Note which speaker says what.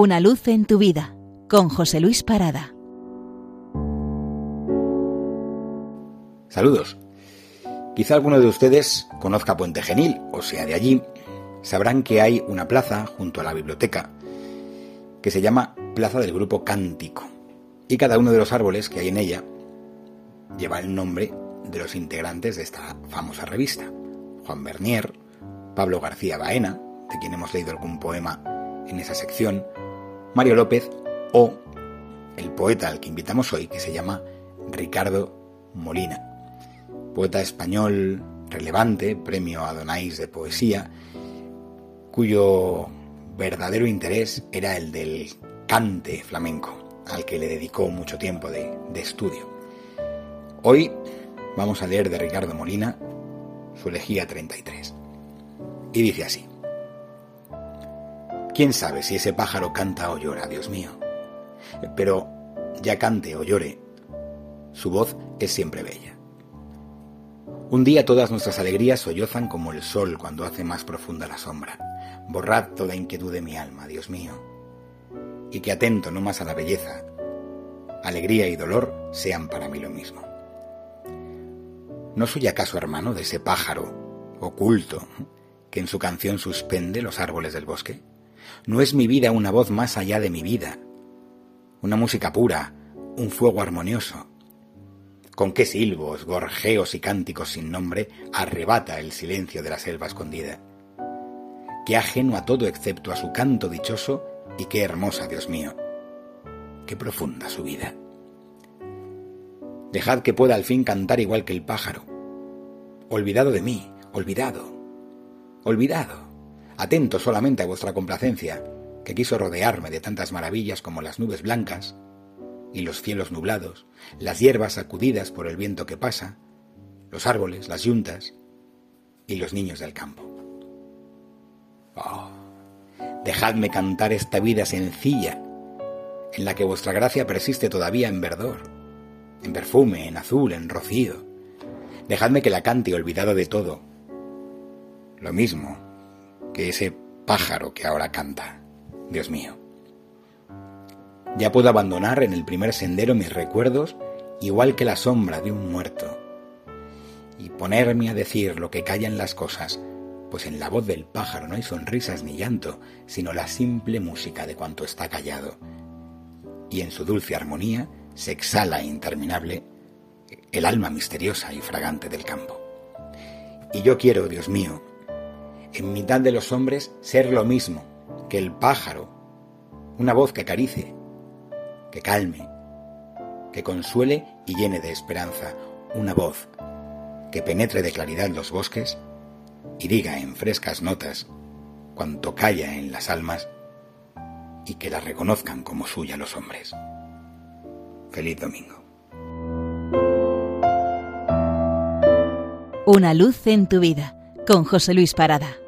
Speaker 1: Una luz en tu vida con José Luis Parada.
Speaker 2: Saludos. Quizá alguno de ustedes conozca Puente Genil, o sea, de allí, sabrán que hay una plaza junto a la biblioteca que se llama Plaza del Grupo Cántico. Y cada uno de los árboles que hay en ella lleva el nombre de los integrantes de esta famosa revista. Juan Bernier, Pablo García Baena, de quien hemos leído algún poema en esa sección, Mario López o el poeta al que invitamos hoy, que se llama Ricardo Molina. Poeta español relevante, premio Adonais de poesía, cuyo verdadero interés era el del cante flamenco, al que le dedicó mucho tiempo de, estudio. Hoy vamos a leer de Ricardo Molina su elegía 33. Y dice así. ¿Quién sabe si ese pájaro canta o llora, Dios mío? Pero ya cante o llore, su voz es siempre bella. Un día todas nuestras alegrías sollozan como el sol cuando hace más profunda la sombra. Borrad toda inquietud de mi alma, Dios mío. Y que atento no más a la belleza, alegría y dolor sean para mí lo mismo. ¿No soy acaso hermano de ese pájaro oculto que en su canción suspende los árboles del bosque? ¿No es mi vida una voz más allá de mi vida? Una música pura, un fuego armonioso. ¿Con qué silbos, gorjeos y cánticos sin nombre arrebata el silencio de la selva escondida? Qué ajeno a todo excepto a su canto dichoso y qué hermosa, Dios mío. Qué profunda su vida. Dejad que pueda al fin cantar igual que el pájaro. Olvidado de mí, olvidado, olvidado atento solamente a vuestra complacencia, que quiso rodearme de tantas maravillas como las nubes blancas y los cielos nublados, las hierbas sacudidas por el viento que pasa, los árboles, las yuntas y los niños del campo. Oh, dejadme cantar esta vida sencilla, en la que vuestra gracia persiste todavía en verdor, en perfume, en azul, en rocío. Dejadme que la cante olvidado de todo. Lo mismo que ese pájaro que ahora canta. Dios mío. Ya puedo abandonar en el primer sendero mis recuerdos igual que la sombra de un muerto y ponerme a decir lo que callan las cosas, pues en la voz del pájaro no hay sonrisas ni llanto, sino la simple música de cuanto está callado. Y en su dulce armonía se exhala interminable el alma misteriosa y fragante del campo. Y yo quiero, Dios mío, en mitad de los hombres ser lo mismo que el pájaro, una voz que acarice, que calme, que consuele y llene de esperanza, una voz que penetre de claridad los bosques y diga en frescas notas cuanto calla en las almas y que la reconozcan como suya los hombres. Feliz domingo.
Speaker 1: Una luz en tu vida con José Luis Parada.